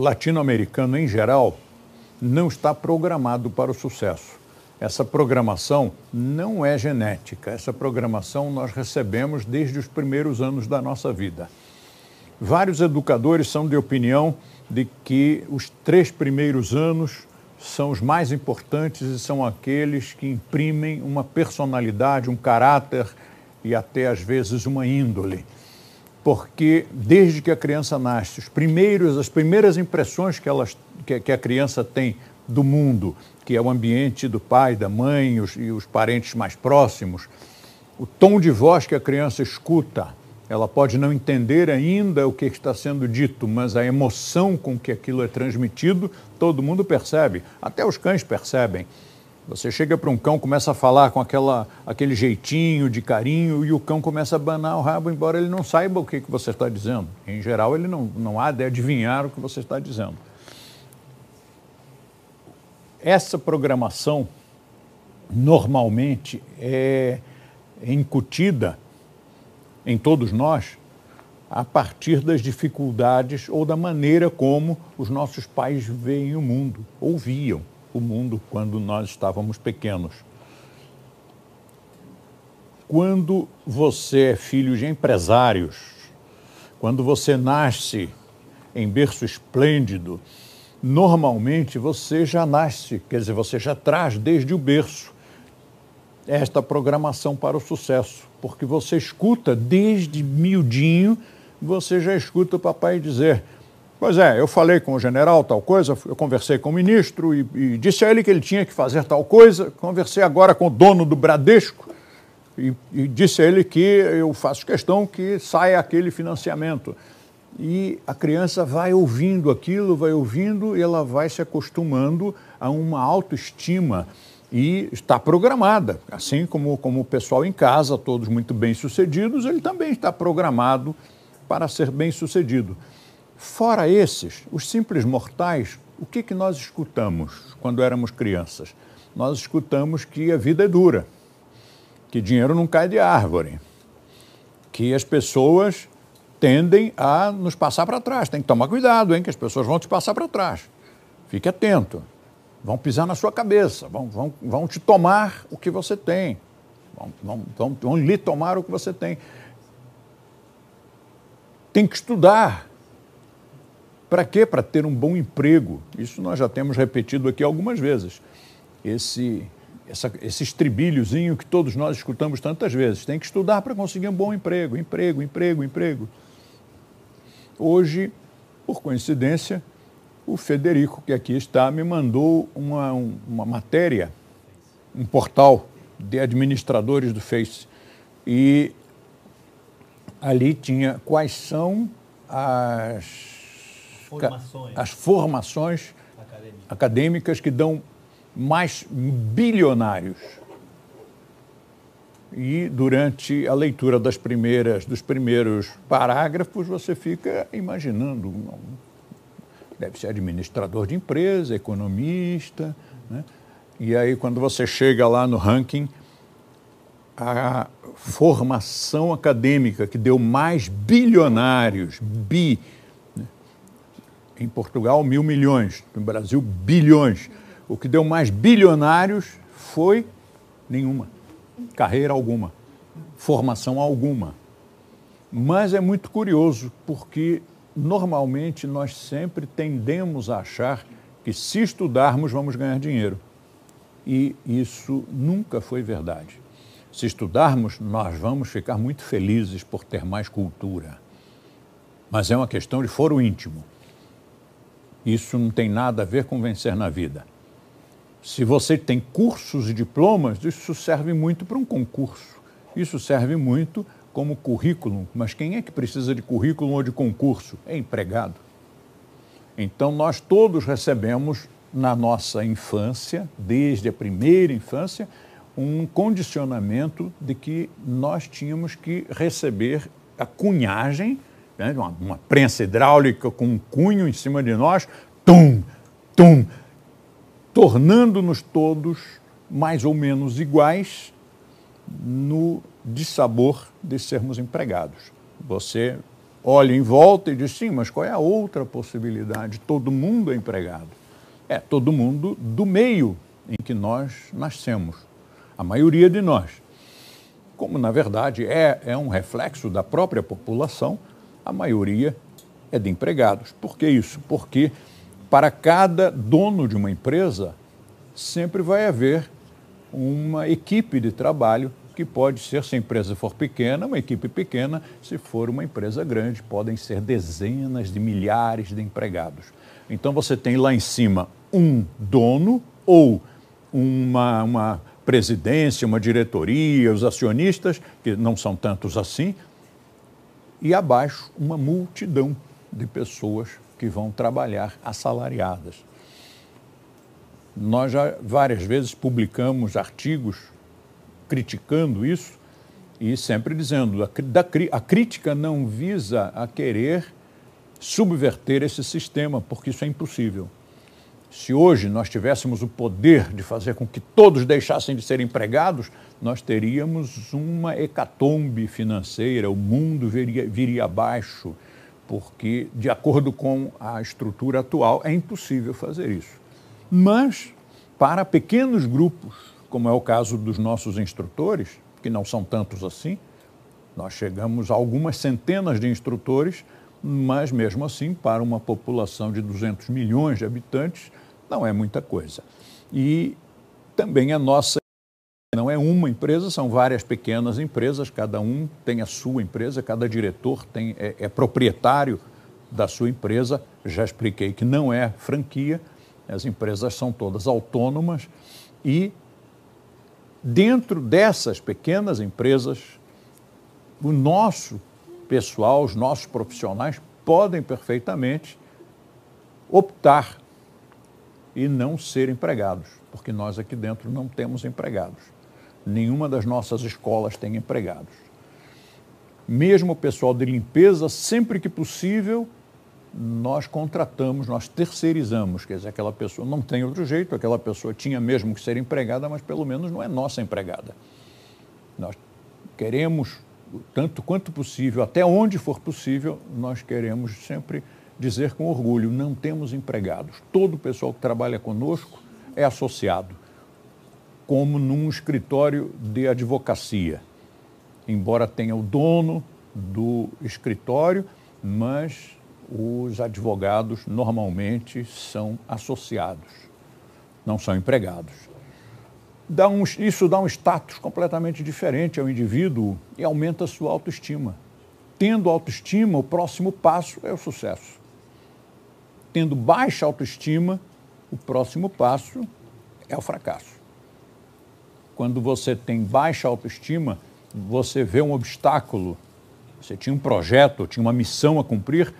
latino-americano em geral não está programado para o sucesso. Essa programação não é genética, essa programação nós recebemos desde os primeiros anos da nossa vida. Vários educadores são de opinião de que os três primeiros anos são os mais importantes e são aqueles que imprimem uma personalidade, um caráter e até às vezes uma índole. Porque desde que a criança nasce, os primeiros, as primeiras impressões que, elas, que, que a criança tem do mundo, que é o ambiente do pai, da mãe os, e os parentes mais próximos, o tom de voz que a criança escuta, ela pode não entender ainda o que está sendo dito, mas a emoção com que aquilo é transmitido, todo mundo percebe, até os cães percebem. Você chega para um cão, começa a falar com aquela, aquele jeitinho de carinho e o cão começa a banar o rabo, embora ele não saiba o que, que você está dizendo. Em geral, ele não, não há de adivinhar o que você está dizendo. Essa programação, normalmente, é incutida em todos nós a partir das dificuldades ou da maneira como os nossos pais veem o mundo, ou viam o mundo quando nós estávamos pequenos. Quando você é filho de empresários, quando você nasce em berço esplêndido, normalmente você já nasce, quer dizer, você já traz desde o berço esta programação para o sucesso, porque você escuta desde miudinho, você já escuta o papai dizer: Pois é, eu falei com o general tal coisa, eu conversei com o ministro e, e disse a ele que ele tinha que fazer tal coisa, conversei agora com o dono do Bradesco e, e disse a ele que eu faço questão que saia aquele financiamento. E a criança vai ouvindo aquilo, vai ouvindo e ela vai se acostumando a uma autoestima e está programada. Assim como, como o pessoal em casa, todos muito bem-sucedidos, ele também está programado para ser bem-sucedido. Fora esses, os simples mortais, o que, que nós escutamos quando éramos crianças? Nós escutamos que a vida é dura, que dinheiro não cai de árvore, que as pessoas tendem a nos passar para trás. Tem que tomar cuidado, hein, que as pessoas vão te passar para trás. Fique atento vão pisar na sua cabeça, vão, vão, vão te tomar o que você tem, vão, vão, vão, vão lhe tomar o que você tem. Tem que estudar. Para quê? Para ter um bom emprego. Isso nós já temos repetido aqui algumas vezes. Esse, essa, esse estribilhozinho que todos nós escutamos tantas vezes. Tem que estudar para conseguir um bom emprego. Emprego, emprego, emprego. Hoje, por coincidência, o Federico, que aqui está, me mandou uma, uma matéria, um portal de administradores do Face. E ali tinha quais são as formações, as formações acadêmicas. acadêmicas que dão mais bilionários. E durante a leitura das primeiras, dos primeiros parágrafos, você fica imaginando deve ser administrador de empresa, economista. Né? E aí, quando você chega lá no ranking, a formação acadêmica que deu mais bilionários, bi? Em Portugal, mil milhões, no Brasil, bilhões. O que deu mais bilionários foi nenhuma, carreira alguma, formação alguma. Mas é muito curioso, porque normalmente nós sempre tendemos a achar que se estudarmos vamos ganhar dinheiro. E isso nunca foi verdade. Se estudarmos, nós vamos ficar muito felizes por ter mais cultura. Mas é uma questão de foro íntimo. Isso não tem nada a ver com vencer na vida. Se você tem cursos e diplomas, isso serve muito para um concurso. Isso serve muito como currículo, mas quem é que precisa de currículo ou de concurso? É empregado. Então, nós todos recebemos na nossa infância, desde a primeira infância, um condicionamento de que nós tínhamos que receber a cunhagem, uma, uma prensa hidráulica com um cunho em cima de nós, tum, tum, tornando-nos todos mais ou menos iguais no de sabor de sermos empregados. Você olha em volta e diz: sim, mas qual é a outra possibilidade? Todo mundo é empregado. É, todo mundo do meio em que nós nascemos, a maioria de nós. Como, na verdade, é, é um reflexo da própria população, a maioria é de empregados. Por que isso? Porque para cada dono de uma empresa, sempre vai haver uma equipe de trabalho que pode ser, se a empresa for pequena, uma equipe pequena, se for uma empresa grande, podem ser dezenas de milhares de empregados. Então você tem lá em cima um dono ou uma, uma presidência, uma diretoria, os acionistas, que não são tantos assim, e abaixo uma multidão de pessoas que vão trabalhar assalariadas. Nós já várias vezes publicamos artigos criticando isso e sempre dizendo a, a crítica não visa a querer subverter esse sistema, porque isso é impossível. Se hoje nós tivéssemos o poder de fazer com que todos deixassem de ser empregados, nós teríamos uma hecatombe financeira, o mundo viria, viria abaixo, porque, de acordo com a estrutura atual, é impossível fazer isso. Mas, para pequenos grupos, como é o caso dos nossos instrutores, que não são tantos assim, nós chegamos a algumas centenas de instrutores, mas mesmo assim, para uma população de 200 milhões de habitantes, não é muita coisa. E também a nossa não é uma empresa, são várias pequenas empresas, cada um tem a sua empresa, cada diretor tem, é, é proprietário da sua empresa. Já expliquei que não é franquia, as empresas são todas autônomas e dentro dessas pequenas empresas, o nosso pessoal, os nossos profissionais podem perfeitamente optar e não ser empregados, porque nós aqui dentro não temos empregados. Nenhuma das nossas escolas tem empregados. Mesmo o pessoal de limpeza, sempre que possível, nós contratamos, nós terceirizamos, quer dizer, aquela pessoa não tem outro jeito, aquela pessoa tinha mesmo que ser empregada, mas pelo menos não é nossa empregada. Nós queremos, tanto quanto possível, até onde for possível, nós queremos sempre dizer com orgulho: não temos empregados. Todo o pessoal que trabalha conosco é associado, como num escritório de advocacia. Embora tenha o dono do escritório, mas os advogados normalmente são associados, não são empregados. Dá um, isso dá um status completamente diferente ao indivíduo e aumenta a sua autoestima. Tendo autoestima, o próximo passo é o sucesso tendo baixa autoestima, o próximo passo é o fracasso. Quando você tem baixa autoestima, você vê um obstáculo, você tinha um projeto, tinha uma missão a cumprir,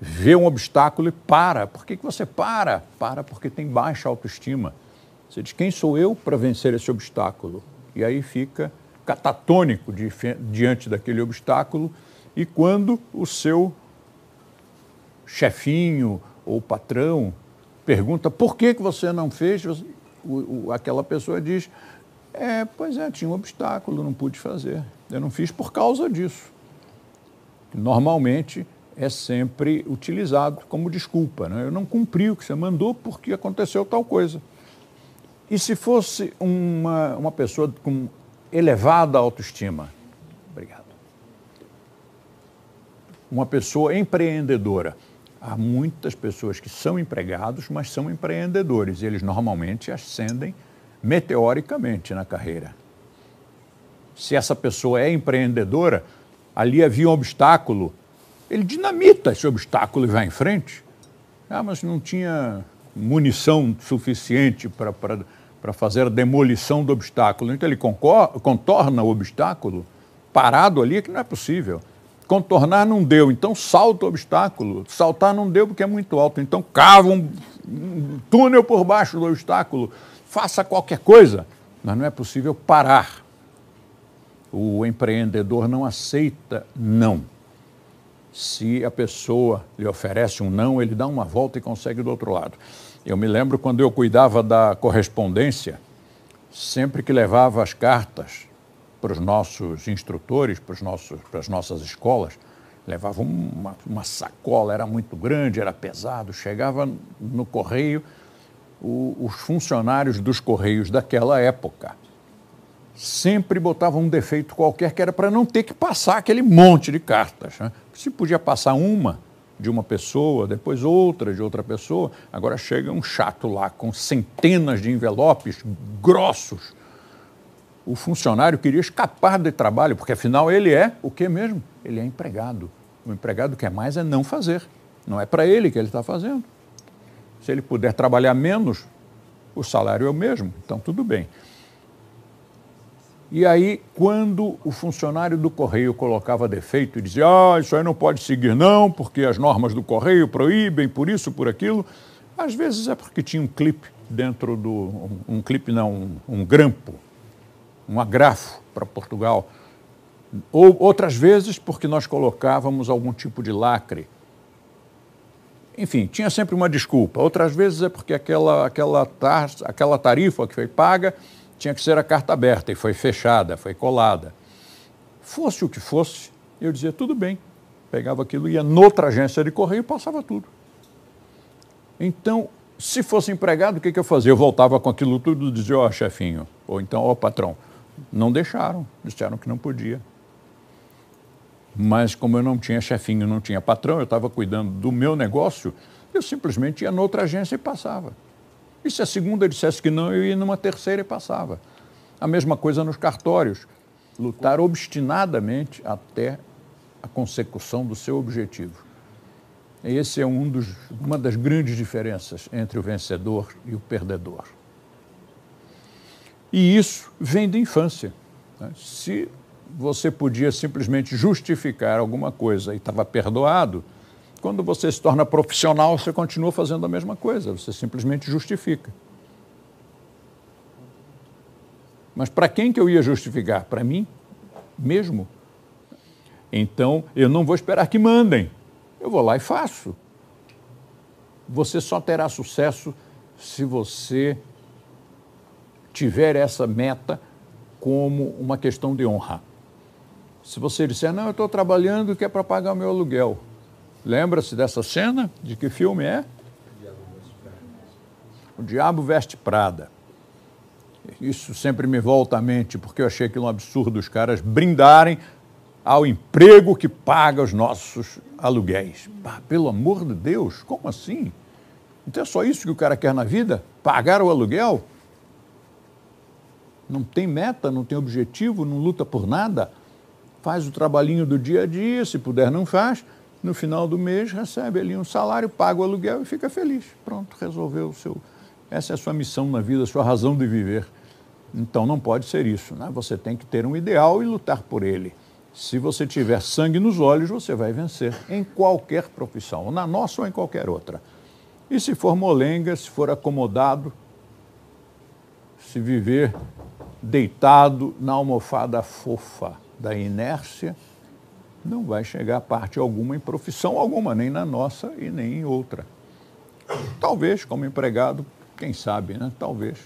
vê um obstáculo e para. Por que, que você para? Para porque tem baixa autoestima. Você diz, quem sou eu para vencer esse obstáculo? E aí fica catatônico diante daquele obstáculo e quando o seu chefinho ou patrão pergunta por que, que você não fez, o, o, aquela pessoa diz, é, pois é, tinha um obstáculo, não pude fazer. Eu não fiz por causa disso. Normalmente é sempre utilizado como desculpa. Né? Eu não cumpri o que você mandou porque aconteceu tal coisa. E se fosse uma, uma pessoa com elevada autoestima? Obrigado. Uma pessoa empreendedora há muitas pessoas que são empregados, mas são empreendedores, e eles normalmente ascendem meteoricamente na carreira. Se essa pessoa é empreendedora, ali havia um obstáculo, ele dinamita esse obstáculo e vai em frente. Ah, mas não tinha munição suficiente para fazer a demolição do obstáculo. Então ele contorna o obstáculo parado ali, que não é possível. Contornar não deu, então salta o obstáculo. Saltar não deu porque é muito alto, então cava um, um túnel por baixo do obstáculo. Faça qualquer coisa, mas não é possível parar. O empreendedor não aceita não. Se a pessoa lhe oferece um não, ele dá uma volta e consegue do outro lado. Eu me lembro quando eu cuidava da correspondência, sempre que levava as cartas para os nossos instrutores, para, os nossos, para as nossas escolas, levava uma, uma sacola, era muito grande, era pesado, chegava no correio, o, os funcionários dos correios daquela época sempre botavam um defeito qualquer que era para não ter que passar aquele monte de cartas. Né? Se podia passar uma de uma pessoa, depois outra de outra pessoa, agora chega um chato lá com centenas de envelopes grossos. O funcionário queria escapar de trabalho, porque afinal ele é o que mesmo? Ele é empregado. O empregado quer mais é não fazer. Não é para ele que ele está fazendo. Se ele puder trabalhar menos, o salário é o mesmo, então tudo bem. E aí, quando o funcionário do correio colocava defeito e dizia: Ah, isso aí não pode seguir, não, porque as normas do correio proíbem, por isso, por aquilo, às vezes é porque tinha um clipe dentro do. Um, um clipe, não, um, um grampo, um agrafo para Portugal ou outras vezes porque nós colocávamos algum tipo de lacre. Enfim, tinha sempre uma desculpa. Outras vezes é porque aquela, aquela, tar, aquela tarifa que foi paga tinha que ser a carta aberta e foi fechada, foi colada. Fosse o que fosse, eu dizia tudo bem. Pegava aquilo, ia noutra agência de correio e passava tudo. Então, se fosse empregado, o que, que eu fazia? Eu voltava com aquilo tudo e dizia, ó, oh, chefinho, ou então, ó, oh, patrão. Não deixaram, disseram que não podia. Mas como eu não tinha chefinho, não tinha patrão, eu estava cuidando do meu negócio, eu simplesmente ia noutra agência e passava. E se a segunda dissesse que não, eu ia numa terceira e passava. A mesma coisa nos cartórios. Lutar obstinadamente até a consecução do seu objetivo. Esse é um dos, uma das grandes diferenças entre o vencedor e o perdedor. E isso vem da infância. Né? Se você podia simplesmente justificar alguma coisa e estava perdoado, quando você se torna profissional, você continua fazendo a mesma coisa, você simplesmente justifica. Mas para quem que eu ia justificar? Para mim mesmo. Então, eu não vou esperar que mandem. Eu vou lá e faço. Você só terá sucesso se você tiver essa meta como uma questão de honra. Se você disser, não, eu estou trabalhando que é para pagar o meu aluguel. Lembra-se dessa cena? De que filme é? O Diabo Veste Prada. Isso sempre me volta à mente, porque eu achei aquilo um absurdo os caras brindarem ao emprego que paga os nossos aluguéis. Pá, pelo amor de Deus, como assim? Então é só isso que o cara quer na vida? Pagar o aluguel? Não tem meta, não tem objetivo, não luta por nada? faz o trabalhinho do dia a dia, se puder não faz, no final do mês recebe ali um salário, paga o aluguel e fica feliz. Pronto, resolveu o seu. Essa é a sua missão na vida, a sua razão de viver. Então não pode ser isso, né? Você tem que ter um ideal e lutar por ele. Se você tiver sangue nos olhos, você vai vencer em qualquer profissão, na nossa ou em qualquer outra. E se for molenga, se for acomodado, se viver deitado na almofada fofa, da inércia, não vai chegar a parte alguma em profissão alguma, nem na nossa e nem em outra. Talvez, como empregado, quem sabe, né? Talvez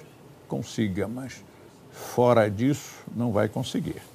consiga, mas fora disso não vai conseguir.